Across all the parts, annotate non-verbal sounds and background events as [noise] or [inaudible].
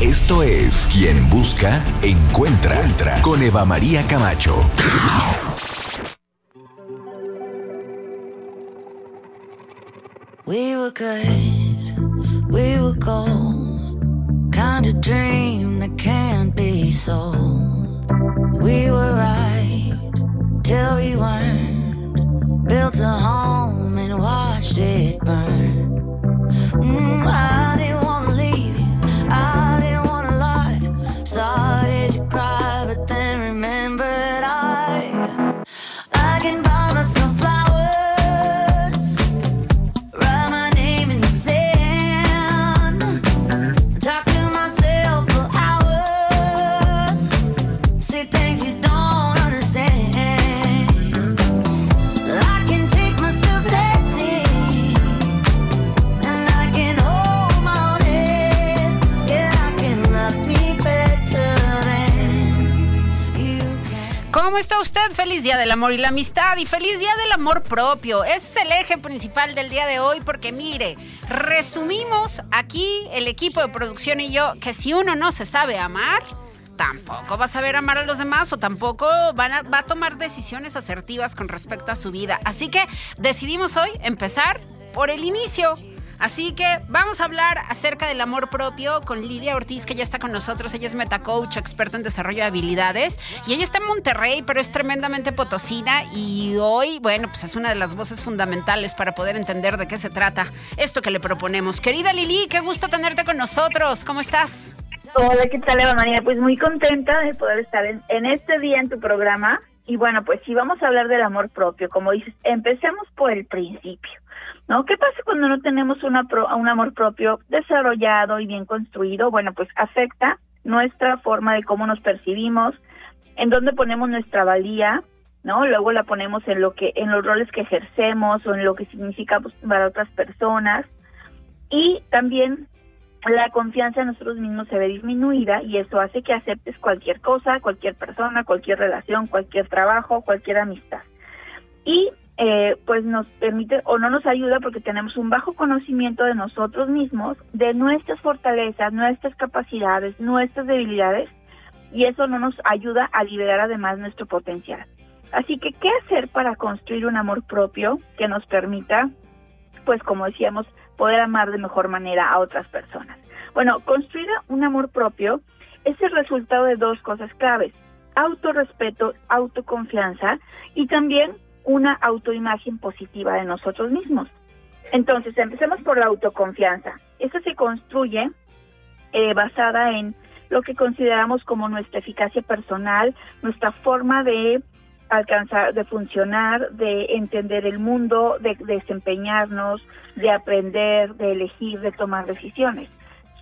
Esto es Quien Busca, Encuentra, Entra con Eva María Camacho. We were good, we were gold. Kind of dream that can't be sold. We were right till we weren't. Built a home and watched it burn. Mm, I didn't está usted? Feliz Día del Amor y la Amistad y feliz Día del Amor Propio. Ese es el eje principal del día de hoy porque mire, resumimos aquí el equipo de producción y yo que si uno no se sabe amar, tampoco va a saber amar a los demás o tampoco va a tomar decisiones asertivas con respecto a su vida. Así que decidimos hoy empezar por el inicio. Así que vamos a hablar acerca del amor propio con Lidia Ortiz, que ya está con nosotros. Ella es metacoach, experta en desarrollo de habilidades. Y ella está en Monterrey, pero es tremendamente potosina. Y hoy, bueno, pues es una de las voces fundamentales para poder entender de qué se trata esto que le proponemos. Querida Lili, qué gusto tenerte con nosotros. ¿Cómo estás? Hola, ¿qué tal, Eva María? Pues muy contenta de poder estar en, en este día en tu programa. Y bueno, pues si vamos a hablar del amor propio, como dices, empecemos por el principio, ¿no? ¿Qué pasa cuando no tenemos una pro- un amor propio desarrollado y bien construido? Bueno, pues afecta nuestra forma de cómo nos percibimos, en dónde ponemos nuestra valía, ¿no? Luego la ponemos en lo que en los roles que ejercemos o en lo que significa pues, para otras personas. Y también la confianza en nosotros mismos se ve disminuida y eso hace que aceptes cualquier cosa, cualquier persona, cualquier relación, cualquier trabajo, cualquier amistad. Y eh, pues nos permite o no nos ayuda porque tenemos un bajo conocimiento de nosotros mismos, de nuestras fortalezas, nuestras capacidades, nuestras debilidades y eso no nos ayuda a liberar además nuestro potencial. Así que, ¿qué hacer para construir un amor propio que nos permita, pues como decíamos, poder amar de mejor manera a otras personas? Bueno, construir un amor propio es el resultado de dos cosas claves, autorrespeto, autoconfianza y también una autoimagen positiva de nosotros mismos. Entonces, empecemos por la autoconfianza. Esta se construye eh, basada en lo que consideramos como nuestra eficacia personal, nuestra forma de alcanzar, de funcionar, de entender el mundo, de, desempeñarnos, de aprender, de elegir, de tomar decisiones.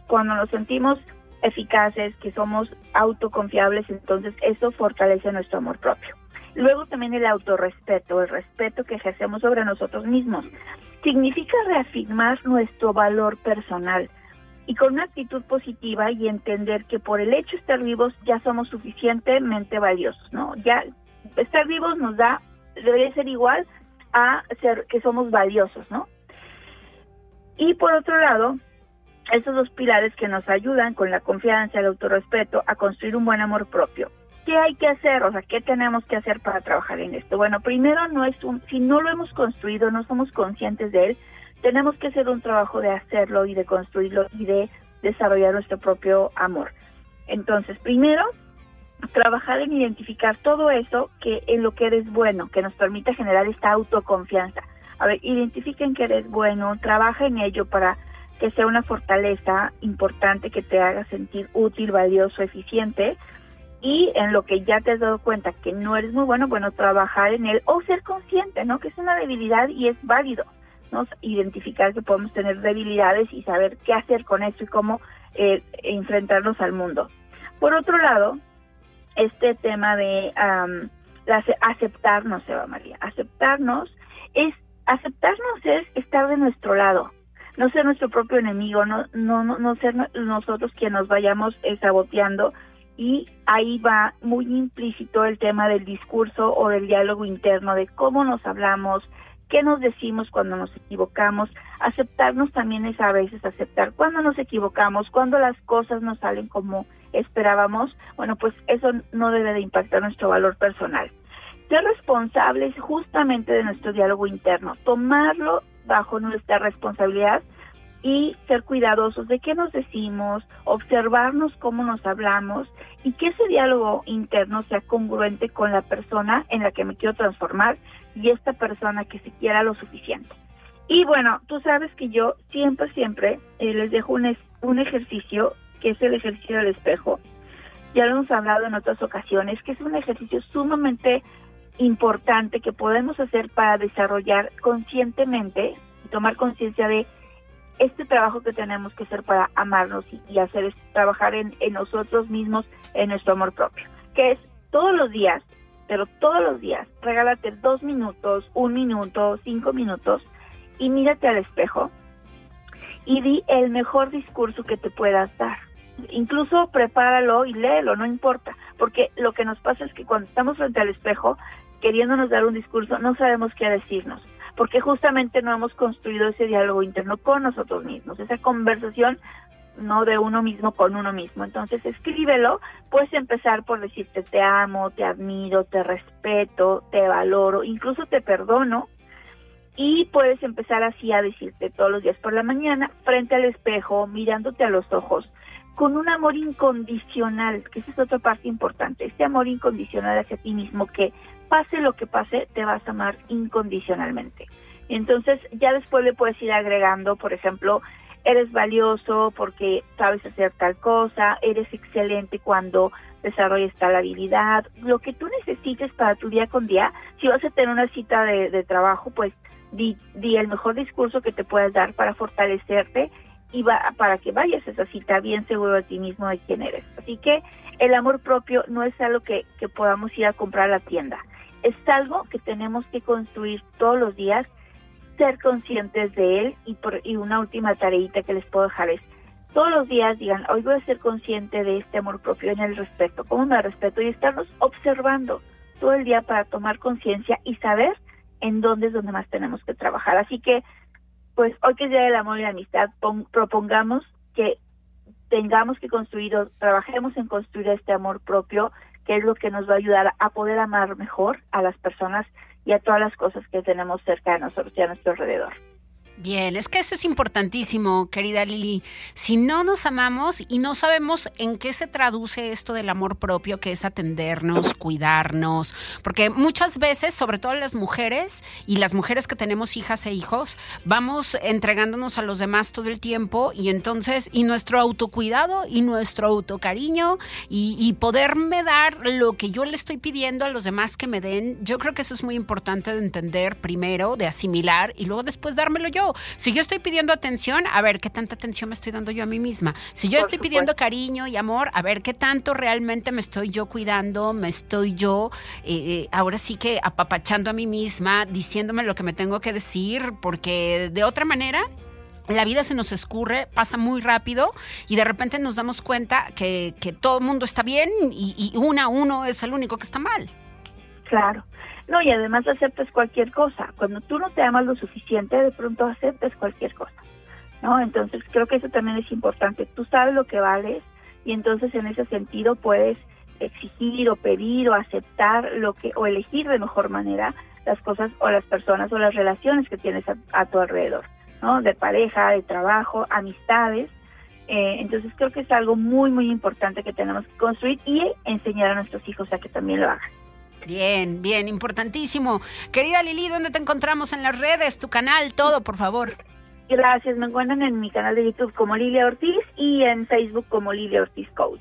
Cuando nos sentimos eficaces, que somos autoconfiables, entonces eso fortalece nuestro amor propio. Luego también el autorrespeto, el respeto que ejercemos sobre nosotros mismos. Significa reafirmar nuestro valor personal y con una actitud positiva y entender que por el hecho de estar vivos ya somos suficientemente valiosos, ¿no? Ya estar vivos nos da, debería ser igual a ser que somos valiosos, ¿no? Y por otro lado, esos dos pilares que nos ayudan con la confianza, el autorrespeto, a construir un buen amor propio. ¿Qué hay que hacer? O sea, ¿qué tenemos que hacer para trabajar en esto? Bueno, primero no es un, si no lo hemos construido, no somos conscientes de él, tenemos que hacer un trabajo de hacerlo y de construirlo y de desarrollar nuestro propio amor. Entonces, primero, trabajar en identificar todo eso que en lo que eres bueno, que nos permite generar esta autoconfianza. A ver, identifiquen que eres bueno, trabaja en ello para que sea una fortaleza importante que te haga sentir útil, valioso, eficiente. Y en lo que ya te has dado cuenta que no eres muy bueno, bueno, trabajar en él o ser consciente, ¿no? Que es una debilidad y es válido, ¿no? Identificar que podemos tener debilidades y saber qué hacer con eso y cómo eh, enfrentarnos al mundo. Por otro lado, este tema de aceptarnos, Eva María, aceptarnos es aceptarnos es estar de nuestro lado, no ser nuestro propio enemigo, no no no, ser nosotros quienes nos vayamos eh, saboteando y ahí va muy implícito el tema del discurso o del diálogo interno, de cómo nos hablamos, qué nos decimos cuando nos equivocamos. Aceptarnos también es a veces aceptar cuando nos equivocamos, cuando las cosas no salen como esperábamos. Bueno, pues eso no debe de impactar nuestro valor personal. Ser responsables justamente de nuestro diálogo interno, tomarlo bajo nuestra responsabilidad y ser cuidadosos de qué nos decimos, observarnos cómo nos hablamos y que ese diálogo interno sea congruente con la persona en la que me quiero transformar y esta persona que se quiera lo suficiente. Y bueno, tú sabes que yo siempre, siempre eh, les dejo un, un ejercicio que es el ejercicio del espejo. Ya lo hemos hablado en otras ocasiones, que es un ejercicio sumamente importante que podemos hacer para desarrollar conscientemente y tomar conciencia de este trabajo que tenemos que hacer para amarnos y, hacer es trabajar en, en, nosotros mismos, en nuestro amor propio, que es todos los días, pero todos los días, regálate dos minutos, un minuto, cinco minutos y mírate al espejo y di el mejor discurso que te puedas dar. Incluso prepáralo y léelo, no importa, porque lo que nos pasa es que cuando estamos frente al espejo, queriéndonos dar un discurso, no sabemos qué decirnos porque justamente no hemos construido ese diálogo interno con nosotros mismos, esa conversación no de uno mismo con uno mismo. Entonces escríbelo, puedes empezar por decirte te amo, te admiro, te respeto, te valoro, incluso te perdono. Y puedes empezar así a decirte todos los días por la mañana, frente al espejo, mirándote a los ojos, con un amor incondicional, que esa es otra parte importante, este amor incondicional hacia ti mismo que pase lo que pase, te vas a amar incondicionalmente. Entonces ya después le puedes ir agregando, por ejemplo, eres valioso porque sabes hacer tal cosa, eres excelente cuando desarrollas tal habilidad, lo que tú necesites para tu día con día. Si vas a tener una cita de, trabajo, pues di, di, el mejor discurso que te puedas dar para fortalecerte y va, para que vayas a esa cita bien seguro de ti mismo de quién eres. Así que el amor propio no es algo que, que podamos ir a comprar a la tienda es algo que tenemos que construir todos los días, ser conscientes de él y, por, y una última tareita que les puedo dejar es todos los días digan, hoy voy a ser consciente de este amor propio en el respeto, cómo me respeto y estarnos observando todo el día para tomar conciencia y saber en dónde es donde más tenemos que trabajar. Así que, pues hoy que es Día del Amor y la Amistad, propongamos que tengamos que construir o trabajemos en construir este amor propio que es lo que nos va a ayudar a poder amar mejor a las personas y a todas las cosas que tenemos cerca de nosotros y a nuestro alrededor. Bien, es que eso es importantísimo, querida Lili. Si no nos amamos y no sabemos en qué se traduce esto del amor propio, que es atendernos, cuidarnos, porque muchas veces, sobre todo las mujeres y las mujeres que tenemos hijas e hijos, vamos entregándonos a los demás todo el tiempo y entonces, y nuestro autocuidado y nuestro autocariño y, y poderme dar lo que yo le estoy pidiendo a los demás que me den, yo creo que eso es muy importante de entender primero, de asimilar y luego después dármelo yo. Si yo estoy pidiendo atención, a ver qué tanta atención me estoy dando yo a mí misma. Si yo estoy pidiendo cariño y amor, a ver qué tanto realmente me estoy yo cuidando, me estoy yo eh, eh, ahora sí que apapachando a mí misma, diciéndome lo que me tengo que decir, porque de otra manera la vida se nos escurre, pasa muy rápido y de repente nos damos cuenta que, todo el mundo está bien y, y uno a uno es el único que está mal. Claro. No, y además aceptas cualquier cosa. Cuando tú no te amas lo suficiente, de pronto aceptas cualquier cosa. ¿No? Entonces creo que eso también es importante. Tú sabes lo que vales y entonces en ese sentido puedes exigir o pedir o aceptar lo que o elegir de mejor manera las cosas o las personas o las relaciones que tienes a, tu alrededor, ¿no? De pareja, de trabajo, amistades. Eh, entonces creo que es algo muy, muy importante que tenemos que construir y enseñar a nuestros hijos a que también lo hagan. Bien, bien, importantísimo. Querida Lili, ¿dónde te encontramos en las redes? Tu canal, todo, por favor. Gracias, me encuentran en mi canal de YouTube como Lilia Ortiz y en Facebook como Lilia Ortiz Coach.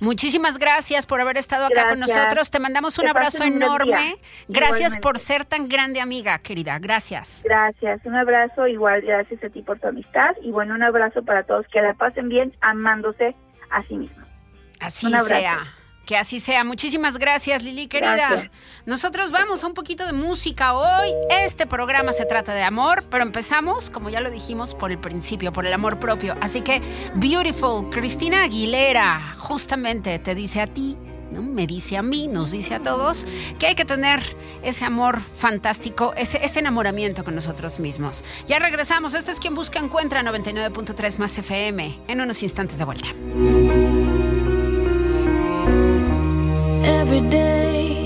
Muchísimas gracias por haber estado acá con nosotros. Te mandamos un abrazo enorme. Gracias por ser tan grande amiga, querida. Gracias. Gracias. Un abrazo igual. Gracias a ti por tu amistad. Y bueno, un abrazo para todos. Que la pasen bien amándose a sí mismos. Así un abrazo. sea. Que así sea. Muchísimas gracias, Lili, querida. Nosotros vamos a un poquito de música hoy. Este programa se trata de amor, pero empezamos, como ya lo dijimos, por el principio, por el amor propio. Así que, Beautiful, Cristina Aguilera, justamente te dice a ti, ¿no? me dice a mí, nos dice a todos, que hay que tener ese amor fantástico, ese, enamoramiento con nosotros mismos. Ya regresamos. Este es Quien Busca Encuentra 99.3 más FM. En unos instantes de vuelta. every day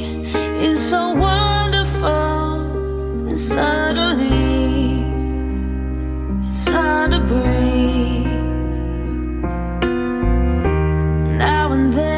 is so wonderful, and suddenly it's hard to breathe. Now and then.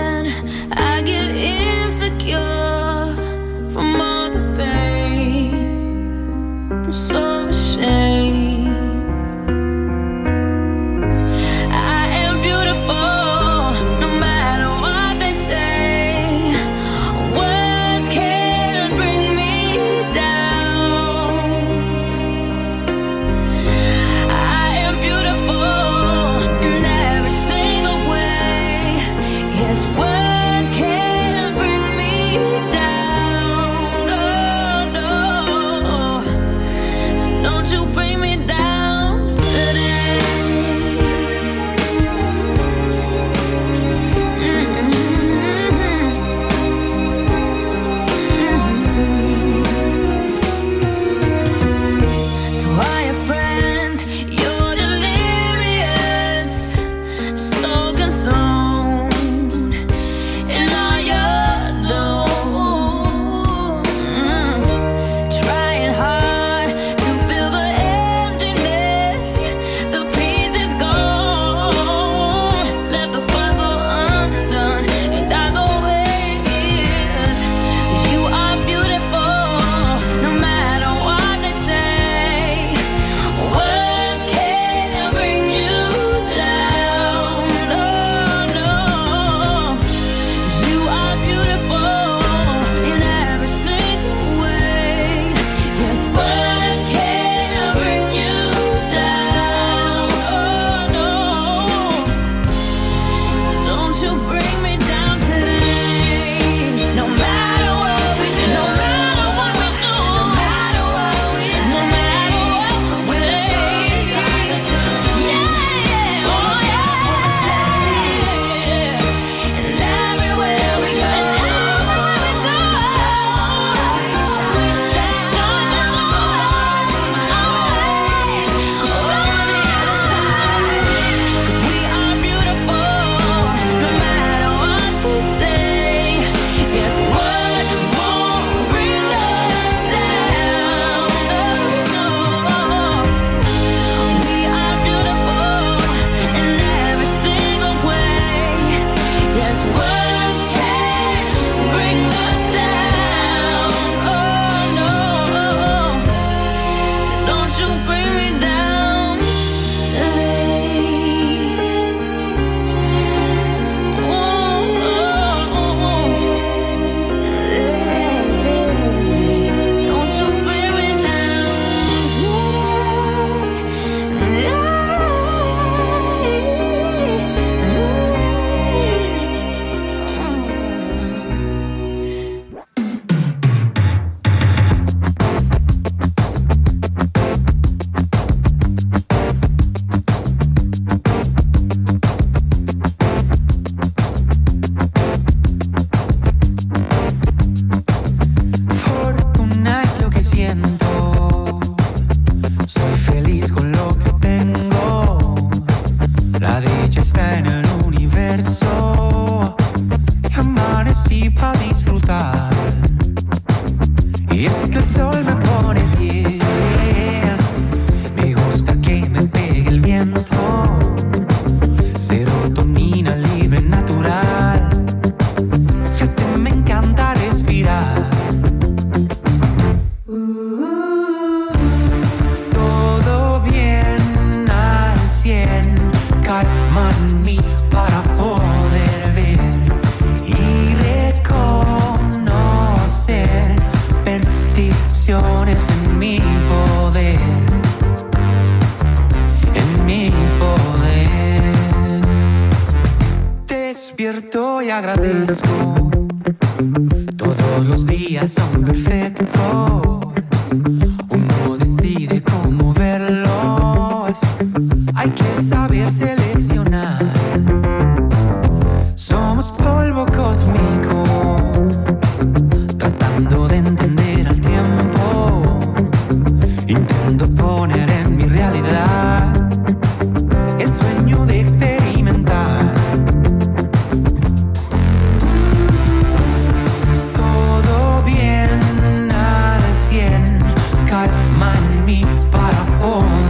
Steine calma en mí para poder ver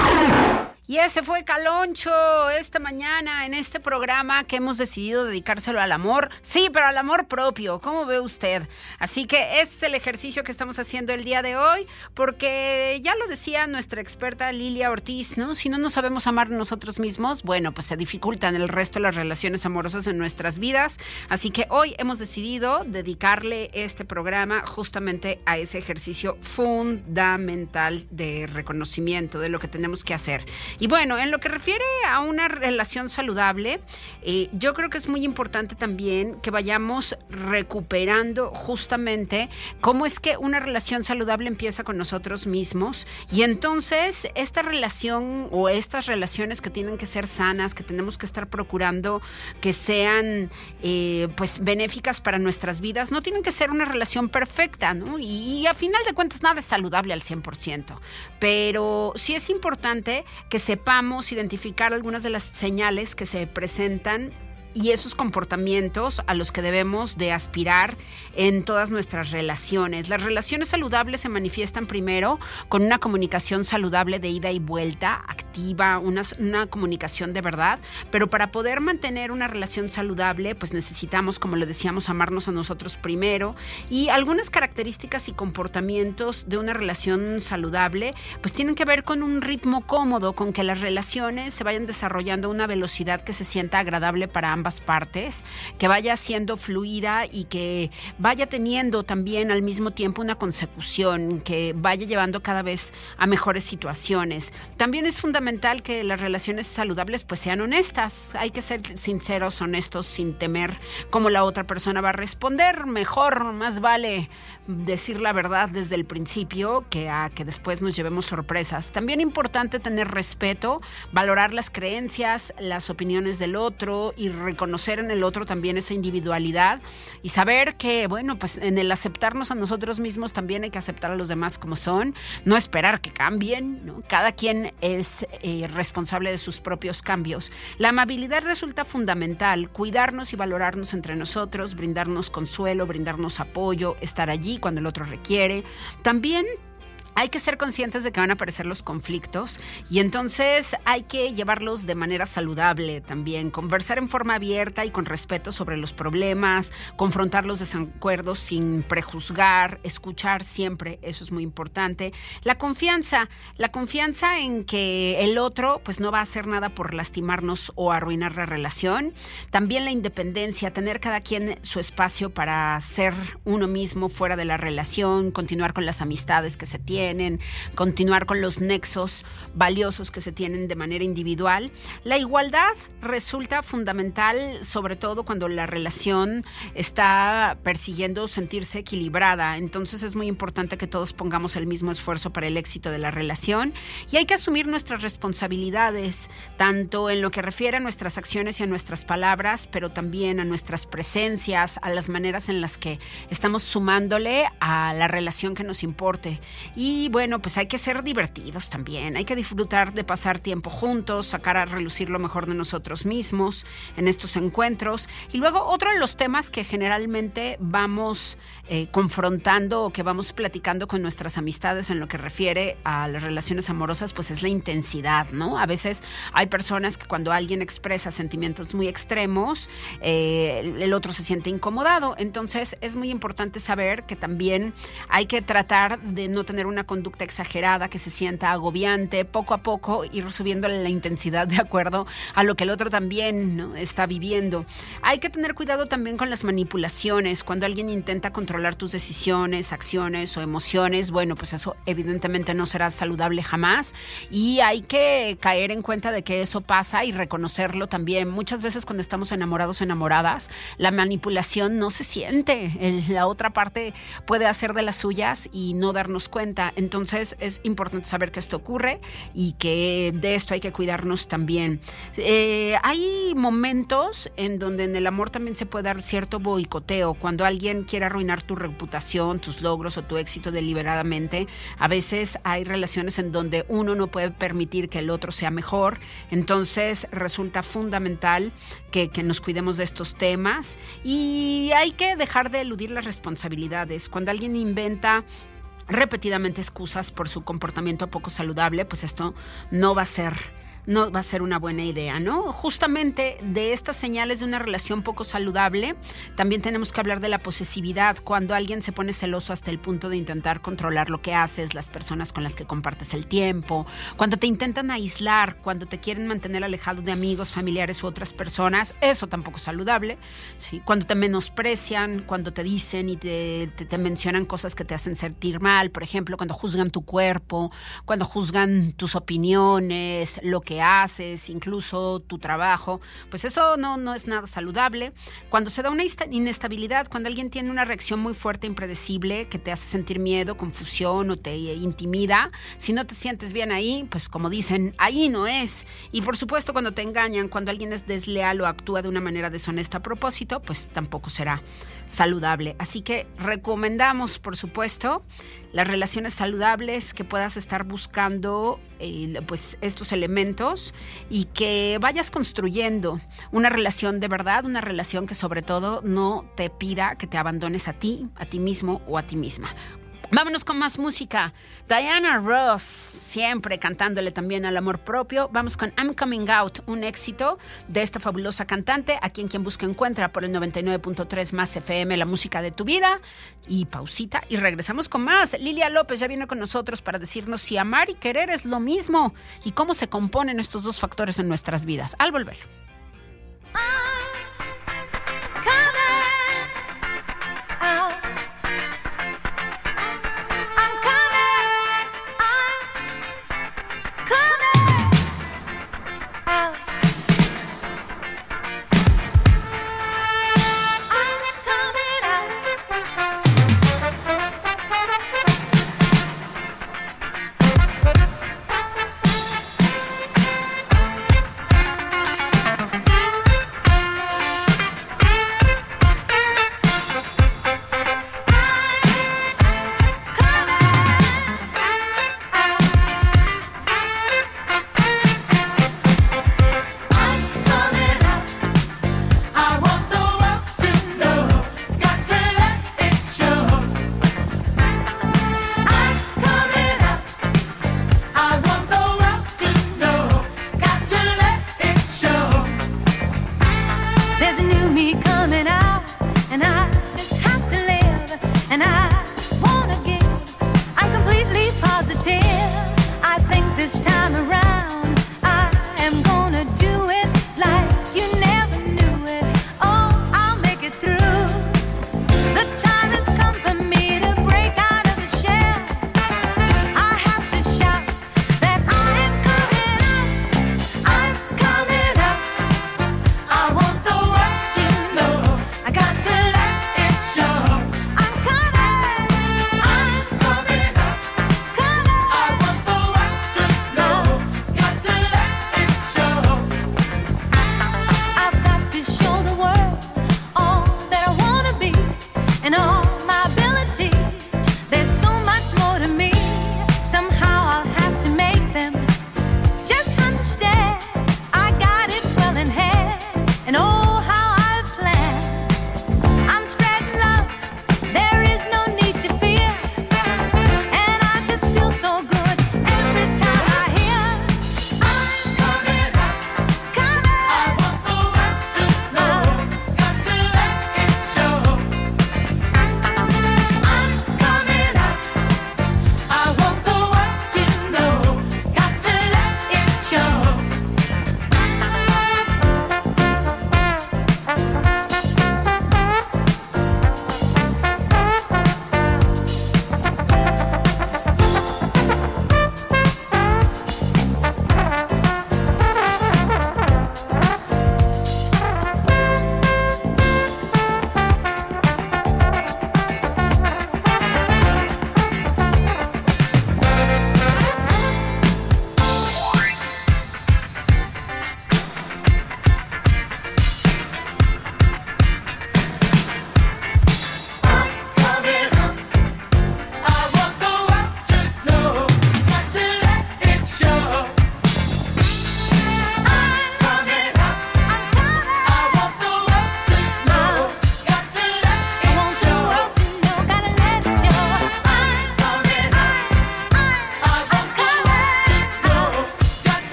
Y ese fue Caloncho esta mañana en este programa que hemos decidido dedicárselo al amor. Sí, pero al amor propio, ¿cómo ve usted? Así que este es el ejercicio que estamos haciendo el día de hoy, porque ya lo decía nuestra experta Lilia Ortiz, ¿no? Si no nos sabemos amar nosotros mismos, bueno, pues se dificultan el resto de las relaciones amorosas en nuestras vidas. Así que hoy hemos decidido dedicarle este programa justamente a ese ejercicio fundamental de reconocimiento de lo que tenemos que hacer. Y bueno, en lo que refiere a una relación saludable, eh, yo creo que es muy importante también que vayamos recuperando justamente cómo es que una relación saludable empieza con nosotros mismos y entonces esta relación o estas relaciones que tienen que ser sanas, que tenemos que estar procurando que sean eh, pues benéficas para nuestras vidas, no tienen que ser una relación perfecta, ¿no? Y, y a final de cuentas nada es saludable al 100%, pero sí es importante que sepamos identificar algunas de las señales que se presentan y esos comportamientos a los que debemos de aspirar en todas nuestras relaciones. Las relaciones saludables se manifiestan primero con una comunicación saludable de ida y vuelta, activa, una, una comunicación de verdad, pero para poder mantener una relación saludable, pues necesitamos, como le decíamos, amarnos a nosotros primero y algunas características y comportamientos de una relación saludable, pues tienen que ver con un ritmo cómodo, con que las relaciones se vayan desarrollando a una velocidad que se sienta agradable para ambas partes, que vaya siendo fluida y que vaya teniendo también al mismo tiempo una consecución, que vaya llevando cada vez a mejores situaciones. También es fundamental que las relaciones saludables pues sean honestas, hay que ser sinceros, honestos, sin temer cómo la otra persona va a responder. Mejor, más vale decir la verdad desde el principio que a que después nos llevemos sorpresas. También importante tener respeto, valorar las creencias, las opiniones del otro y reconocer en el otro también esa individualidad y saber que, bueno, pues en el aceptarnos a nosotros mismos también hay que aceptar a los demás como son, no esperar que cambien, cada quien es eh, responsable de sus propios cambios. La amabilidad resulta fundamental, cuidarnos y valorarnos entre nosotros, brindarnos consuelo, brindarnos apoyo, estar allí cuando el otro requiere. También hay que ser conscientes de que van a aparecer los conflictos y entonces hay que llevarlos de manera saludable también, conversar en forma abierta y con respeto sobre los problemas, confrontar los desacuerdos sin prejuzgar, escuchar siempre, eso es muy importante. La confianza, la confianza en que el otro pues no va a hacer nada por lastimarnos o arruinar la relación. También la independencia, tener cada quien su espacio para ser uno mismo fuera de la relación, continuar con las amistades que se tienen continuar con los nexos valiosos que se tienen de manera individual. La igualdad resulta fundamental, sobre todo cuando la relación está persiguiendo sentirse equilibrada. Entonces es muy importante que todos pongamos el mismo esfuerzo para el éxito de la relación y hay que asumir nuestras responsabilidades, tanto en lo que refiere a nuestras acciones y a nuestras palabras, pero también a nuestras presencias, a las maneras en las que estamos sumándole a la relación que nos importe. Y bueno, pues hay que ser divertidos también, hay que disfrutar de pasar tiempo juntos, sacar a relucir lo mejor de nosotros mismos en estos encuentros. Y luego otro de los temas que generalmente vamos eh, confrontando o que vamos platicando con nuestras amistades en lo que refiere a las relaciones amorosas, pues es la intensidad, ¿no? A veces hay personas que cuando alguien expresa sentimientos muy extremos, eh, el otro se siente incomodado. Entonces es muy importante saber que también hay que tratar de no tener una conducta exagerada que se sienta agobiante, poco a poco ir subiendo la intensidad [laughs] de acuerdo a lo que el otro también está viviendo. Hay que tener cuidado también con las manipulaciones. Cuando alguien intenta controlar tus decisiones, acciones o emociones, bueno, pues eso evidentemente no será saludable jamás. Y hay que caer en cuenta de que eso pasa y reconocerlo también. Muchas veces cuando estamos enamorados o enamoradas, la manipulación no se siente. La otra parte puede hacer de las suyas y no darnos cuenta. Entonces es importante saber que esto ocurre y que de esto hay que cuidarnos también. Eh, hay momentos en donde en el amor también se puede dar cierto boicoteo. Cuando alguien quiere arruinar tu reputación, tus logros o tu éxito deliberadamente, a veces hay relaciones en donde uno no puede permitir que el otro sea mejor. Entonces resulta fundamental que, que nos cuidemos de estos temas y hay que dejar de eludir las responsabilidades. Cuando alguien inventa repetidamente excusas por su comportamiento poco saludable, pues esto no va a ser no va a ser una buena idea, ¿no? Justamente de estas señales de una relación poco saludable, también tenemos que hablar de la posesividad, cuando alguien se pone celoso hasta el punto de intentar controlar lo que haces, las personas con las que compartes el tiempo, cuando te intentan aislar, cuando te quieren mantener alejado de amigos, familiares u otras personas, eso tampoco es saludable, ¿sí? Cuando te menosprecian, cuando te dicen y te, te mencionan cosas que te hacen sentir mal, por ejemplo, cuando juzgan tu cuerpo, cuando juzgan tus opiniones, lo que haces, incluso tu trabajo, pues eso no, no es nada saludable. Cuando se da una inestabilidad, cuando alguien tiene una reacción muy fuerte, impredecible, que te hace sentir miedo, confusión o te intimida, si no te sientes bien ahí, pues como dicen, ahí no es. Y por supuesto, cuando te engañan, cuando alguien es desleal o actúa de una manera deshonesta a propósito, pues tampoco será saludable. Así que recomendamos, por supuesto, las relaciones saludables, que puedas estar buscando eh, pues estos elementos y que vayas construyendo una relación de verdad, una relación que sobre todo no te pida que te abandones a ti, a ti mismo o a ti misma. Vámonos con más música. Diana Ross, siempre cantándole también al amor propio. Vamos con I'm Coming Out, un éxito de esta fabulosa cantante, a quien quien busca encuentra por el 99.3 más FM, la música de tu vida. Y pausita y regresamos con más. Lilia López ya viene con nosotros para decirnos si amar y querer es lo mismo y cómo se componen estos dos factores en nuestras vidas. Al volver.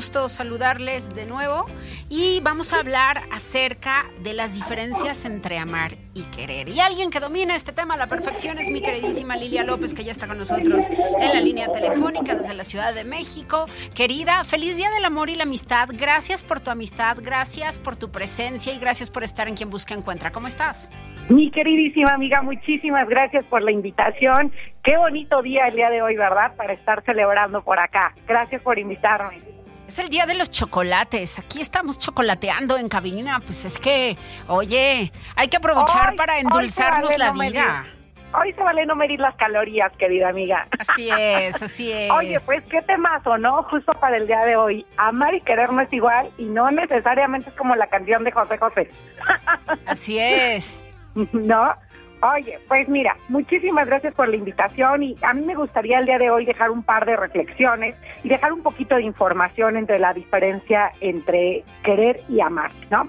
gusto saludarles de nuevo y vamos a hablar acerca de las diferencias entre amar y querer. Y alguien que domina este tema a la perfección es mi queridísima Lilia López, que ya está con nosotros en la línea telefónica desde la Ciudad de México. Querida, feliz día del amor y la amistad. Gracias por tu amistad, gracias por tu presencia y gracias por estar en quien busca encuentra. ¿Cómo estás? Mi queridísima amiga, muchísimas gracias por la invitación. Qué bonito día el día de hoy, ¿verdad? Para estar celebrando por acá. Gracias por invitarme. Es el día de los chocolates. Aquí estamos chocolateando en cabina. Pues es que, oye, hay que aprovechar para endulzarnos la vida. Hoy se vale no medir las calorías, querida amiga. Así es, así [laughs] es. Oye, pues qué temazo, ¿no? Justo para el día de hoy. Amar y querer no es igual y no necesariamente es como la canción de José José. Así es. [laughs] ¿No? Oye, pues mira, muchísimas gracias por la invitación y a mí me gustaría el día de hoy dejar un par de reflexiones y dejar un poquito de información entre la diferencia entre querer y amar, ¿no?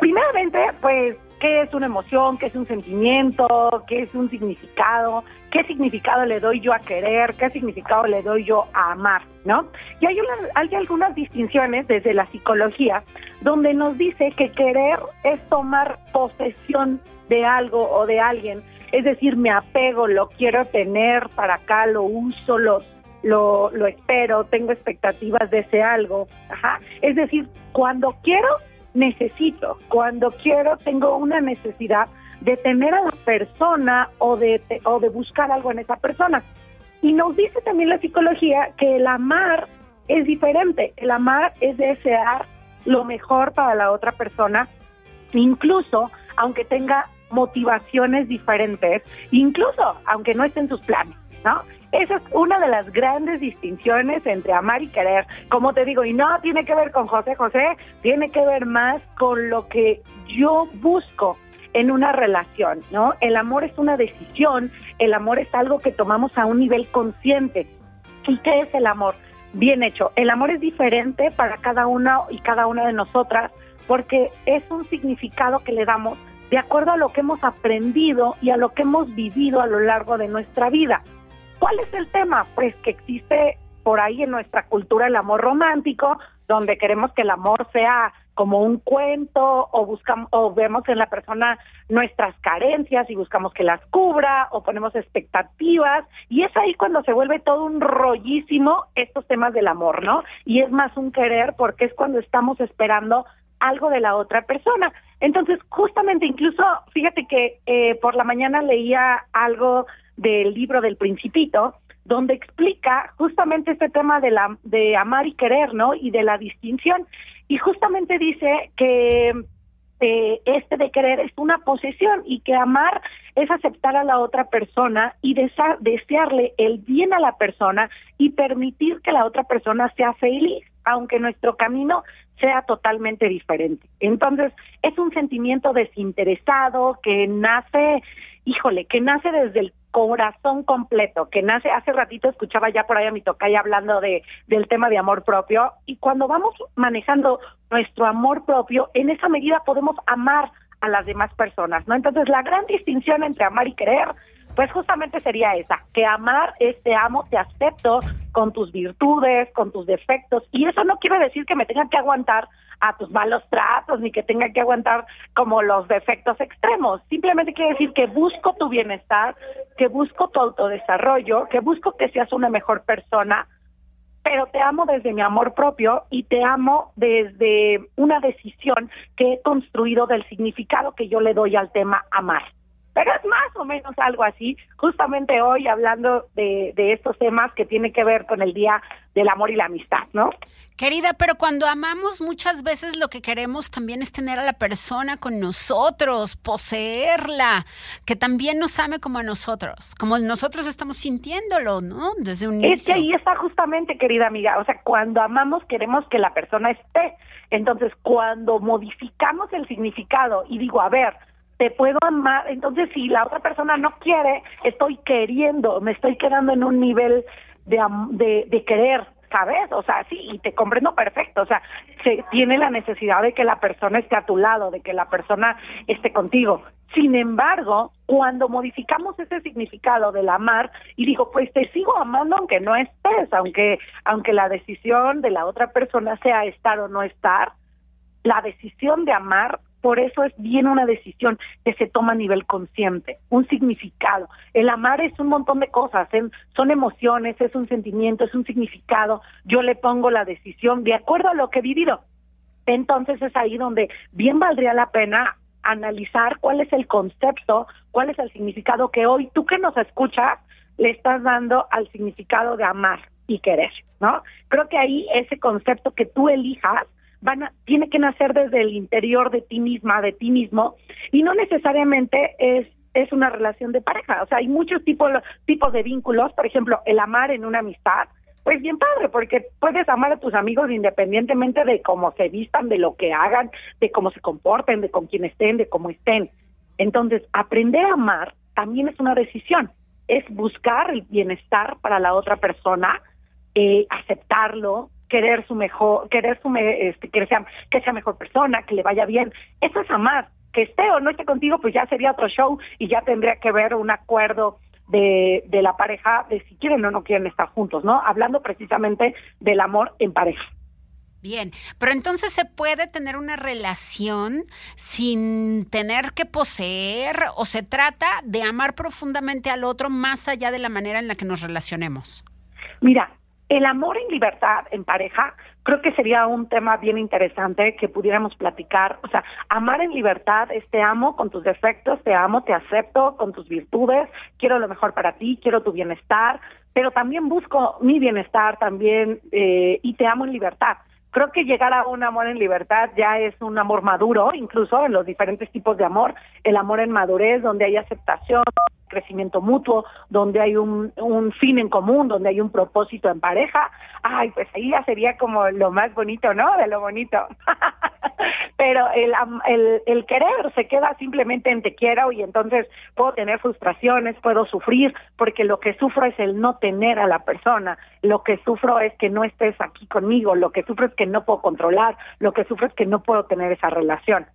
Primeramente, pues, ¿qué es una emoción? ¿Qué es un sentimiento? ¿Qué es un significado? ¿Qué significado le doy yo a querer? ¿Qué significado le doy yo a amar? ¿No? Y hay, hay algunas distinciones desde la psicología donde nos dice que querer es tomar posesión de algo o de alguien, es decir, me apego, lo quiero tener para acá, lo uso, lo, lo, espero, tengo expectativas de ese algo, ajá. Es decir, cuando quiero, necesito, cuando quiero, tengo una necesidad de tener a la persona o de, o de buscar algo en esa persona. Y nos dice también la psicología que el amar es diferente, el amar es desear lo mejor para la otra persona, incluso aunque tenga motivaciones diferentes, incluso aunque no esté en tus planes, ¿no? Esa es una de las grandes distinciones entre amar y querer. Como te digo, y no tiene que ver con José José, tiene que ver más con lo que yo busco en una relación, ¿no? El amor es una decisión, el amor es algo que tomamos a un nivel consciente. ¿Y qué es el amor? Bien hecho. El amor es diferente para cada una y cada una de nosotras porque es un significado que le damos de acuerdo a lo que hemos aprendido y a lo que hemos vivido a lo largo de nuestra vida. ¿Cuál es el tema? Pues que existe por ahí en nuestra cultura el amor romántico, donde queremos que el amor sea como un cuento o buscamos o vemos en la persona nuestras carencias y buscamos que las cubra o ponemos expectativas y es ahí cuando se vuelve todo un rollísimo estos temas del amor, ¿no? Y es más un querer porque es cuando estamos esperando algo de la otra persona. Entonces, justamente incluso, fíjate que eh, por la mañana leía algo del libro del Principito, donde explica justamente este tema de, la, de amar y querer, ¿no? Y de la distinción. Y justamente dice que eh, este de querer es una posesión y que amar es aceptar a la otra persona y desearle el bien a la persona y permitir que la otra persona sea feliz, aunque nuestro camino sea totalmente diferente. Entonces, es un sentimiento desinteresado que nace, híjole, que nace desde el corazón completo, que nace, hace ratito escuchaba ya por ahí a mi tocaya hablando de, del tema de amor propio, y cuando vamos manejando nuestro amor propio, en esa medida podemos amar a las demás personas, ¿no? Entonces, la gran distinción entre amar y querer, pues justamente sería esa, que amar es te amo, te acepto con tus virtudes, con tus defectos, y eso no quiere decir que me tenga que aguantar a tus malos tratos, ni que tenga que aguantar como los defectos extremos. Simplemente quiere decir que busco tu bienestar, que busco tu autodesarrollo, que busco que seas una mejor persona, pero te amo desde mi amor propio y te amo desde una decisión que he construido del significado que yo le doy al tema amar. Pero es más o menos algo así, justamente hoy hablando de, de estos temas que tienen que ver con el Día del Amor y la Amistad, ¿no? Querida, pero cuando amamos muchas veces lo que queremos también es tener a la persona con nosotros, poseerla, que también nos ame como a nosotros, como nosotros estamos sintiéndolo, ¿no? Desde un Es que inicio. ahí está justamente, querida amiga, o sea, cuando amamos queremos que la persona esté. Entonces, cuando modificamos el significado y digo, a ver, te puedo amar, entonces si la otra persona no quiere, estoy queriendo, me estoy quedando en un nivel de, de, de querer, ¿sabes? O sea, sí, y te comprendo perfecto, o sea, se tiene la necesidad de que la persona esté a tu lado, de que la persona esté contigo. Sin embargo, cuando modificamos ese significado del amar y digo, pues te sigo amando aunque no estés, aunque aunque la decisión de la otra persona sea estar o no estar, la decisión de amar, por eso es bien una decisión que se toma a nivel consciente, un significado. El amar es un montón de cosas, en- son emociones, es un sentimiento, es un significado. Yo le pongo la decisión de acuerdo a lo que he vivido. Entonces es ahí donde bien valdría la pena analizar cuál es el concepto, cuál es el significado que hoy tú que nos escuchas le estás dando al significado de amar y querer, ¿no? Creo que ahí ese concepto que tú elijas van a, tiene que nacer desde el interior de ti misma, de ti mismo, y no necesariamente es es una relación de pareja. O sea, hay muchos tipos, tipos de vínculos. Por ejemplo, el amar en una amistad, pues bien padre, porque puedes amar a tus amigos independientemente de cómo se vistan, de lo que hagan, de cómo se comporten, de con quién estén, de cómo estén. Entonces, aprender a amar también es una decisión. Es buscar el bienestar para la otra persona, eh, aceptarlo, querer su mejor, querer su me- este, que sea que sea mejor persona, que le vaya bien. Eso es amar. Que esté o no esté contigo, pues ya sería otro show y ya tendría que ver un acuerdo de, de la pareja de si quieren o no quieren estar juntos, ¿no? Hablando precisamente del amor en pareja. Bien, pero entonces se puede tener una relación sin tener que poseer o se trata de amar profundamente al otro más allá de la manera en la que nos relacionemos. Mira, el amor en libertad en pareja creo que sería un tema bien interesante que pudiéramos platicar. O sea, amar en libertad es te amo con tus defectos, te amo, te acepto con tus virtudes, quiero lo mejor para ti, quiero tu bienestar, pero también busco mi bienestar también eh, y te amo en libertad. Creo que llegar a un amor en libertad ya es un amor maduro, incluso en los diferentes tipos de amor, el amor en madurez, donde hay aceptación, crecimiento mutuo, donde hay un, un fin en común, donde hay un propósito en pareja, ay, pues ahí ya sería como lo más bonito, ¿no? De lo bonito. [laughs] [laughs] Pero el, el, el querer se queda simplemente en te quiero y entonces puedo tener frustraciones, puedo sufrir, porque lo que sufro es el no tener a la persona, lo que sufro es que no estés aquí conmigo, lo que sufro es que no puedo controlar, lo que sufro es que no puedo tener esa relación.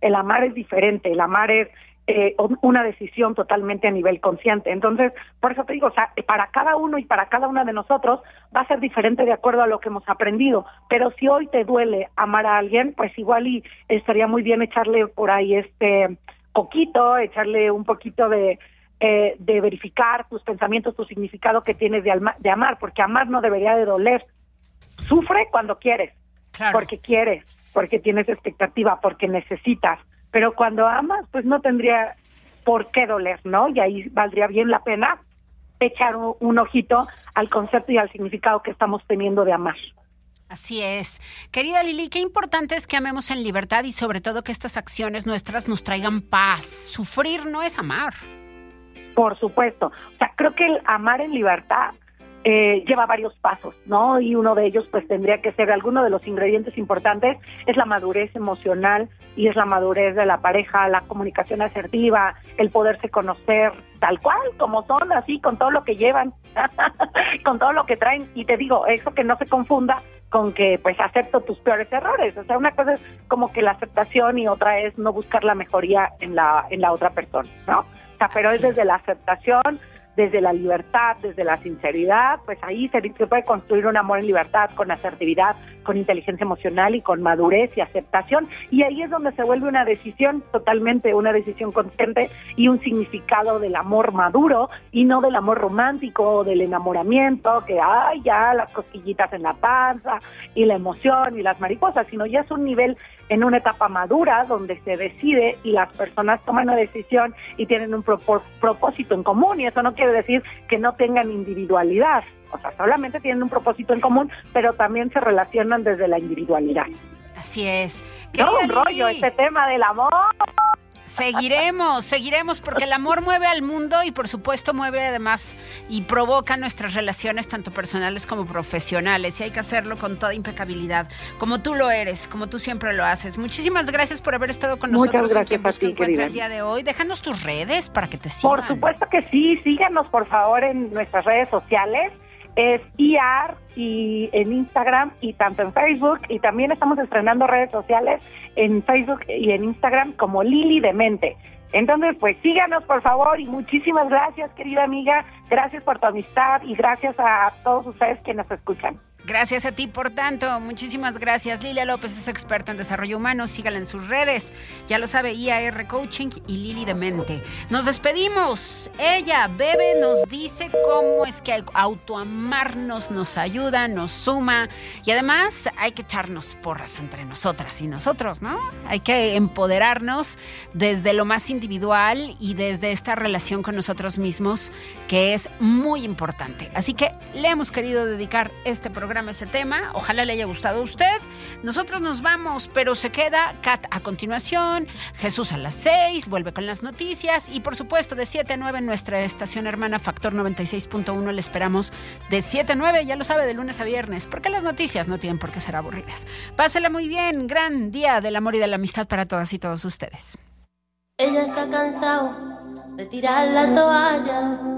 El amar es diferente, el amar es eh, un- una decisión totalmente a nivel consciente. Entonces, por eso te digo, o sea, para cada uno y para cada una de nosotros va a ser diferente de acuerdo a lo que hemos aprendido. Pero si hoy te duele amar a alguien, pues igual y estaría muy bien echarle por ahí este coquito, echarle un poquito de eh, de verificar tus pensamientos, tu significado que tienes de, alma- de amar, porque amar no debería de doler. Sufre cuando quieres, Claro. porque quieres, porque tienes expectativa, porque necesitas. Pero cuando amas, pues no tendría por qué doler, ¿no? Y ahí valdría bien la pena echar un, un ojito al concepto y al significado que estamos teniendo de amar. Así es. Querida Lili, qué importante es que amemos en libertad y sobre todo que estas acciones nuestras nos traigan paz. Sufrir no es amar. Por supuesto. O sea, creo que el amar en libertad eh, lleva varios pasos, ¿no? Y uno de ellos, pues, tendría que ser alguno de los ingredientes importantes, es la madurez emocional y es la madurez de la pareja, la comunicación asertiva, el poderse conocer tal cual, como son, así, con todo lo que llevan, [laughs] con todo lo que traen. Y te digo, eso que no se confunda con que, pues, acepto tus peores errores. O sea, una cosa es como que la aceptación y otra es no buscar la mejoría en la, en la otra persona, ¿no? O sea, pero Así es desde es. la aceptación, desde la libertad, desde la sinceridad, pues ahí se, puede construir un amor en libertad, con asertividad, con inteligencia emocional y con madurez y aceptación. Y ahí es donde se vuelve una decisión totalmente, una decisión consciente y un significado del amor maduro y no del amor romántico o del enamoramiento, que ay, ya las cosquillitas en la panza y la emoción y las mariposas, sino ya es un nivel en una etapa madura donde se decide y las personas toman una decisión y tienen un propósito en común y eso no quiere decir que no tengan individualidad, o sea, solamente tienen un propósito en común, pero también se relacionan desde la individualidad. Así es. Todo Querida un rollo este tema del amor. Seguiremos, seguiremos porque el amor mueve al mundo y por supuesto mueve además y provoca nuestras relaciones tanto personales como profesionales y hay que hacerlo con toda impecabilidad, como tú lo eres, como tú siempre lo haces. Muchísimas gracias por haber estado con Muchas nosotros en gracias Quien a Busca ti, Encuentra el día de hoy. Déjanos tus redes para que te sigan. Por supuesto que sí, síganos por favor en nuestras redes sociales. Es IAR y en Instagram y tanto en Facebook y también estamos estrenando redes sociales en Facebook y en Instagram como Lili de Mente. Entonces, pues síganos por favor y muchísimas gracias, querida amiga. Gracias por tu amistad y gracias a todos ustedes que nos escuchan. Gracias a ti por tanto, muchísimas gracias. Lilia López es experta en desarrollo humano, sígala en sus redes. Ya lo sabe, IAR Coaching y Lili de Mente. Nos despedimos. Ella, Bebe, nos dice cómo es que autoamarnos nos ayuda, nos suma y además hay que echarnos porras entre nosotras y nosotros, ¿no? Hay que empoderarnos desde lo más individual y desde esta relación con nosotros mismos que es muy importante. Así que le hemos querido dedicar este programa programa ese tema. Ojalá le haya gustado a usted. Nosotros nos vamos, pero se queda Kat a continuación, Jesús a las 6, vuelve con las noticias y por supuesto de 7 a 9 en nuestra estación hermana Factor 96.1 le esperamos de 7 a 9, ya lo sabe, de lunes a viernes, porque las noticias no tienen por qué ser aburridas. Pásela muy bien, gran día del amor y de la amistad para todas y todos ustedes. Ella se ha cansado de tirar la toalla.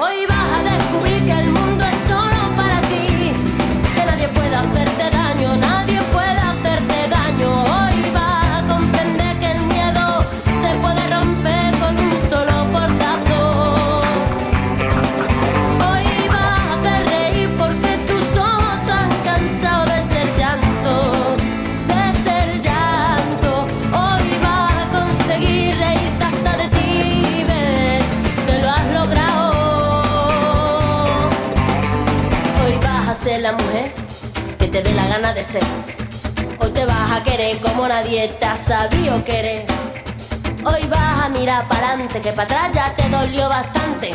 Hoy vas la mujer que te dé la gana de ser. Hoy te vas a querer como nadie te ha querer. Hoy vas a mirar para adelante, que para atrás ya te dolió bastante.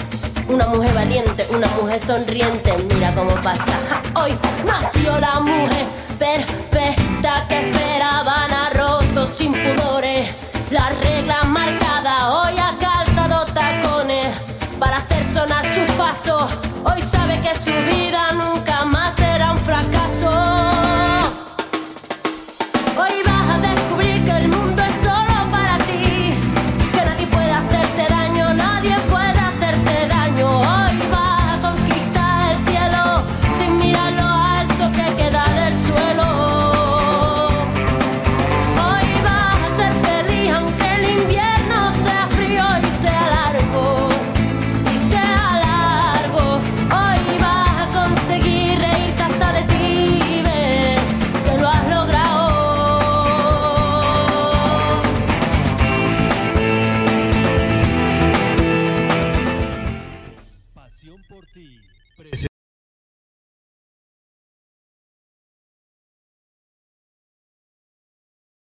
Una mujer valiente, una mujer sonriente, mira cómo pasa. Hoy nació la mujer perfecta que esperaban a rotos sin pudores. Las reglas marcadas, hoy ha calzado tacones para hacer sonar su paso Hoy sabe que su vida nunca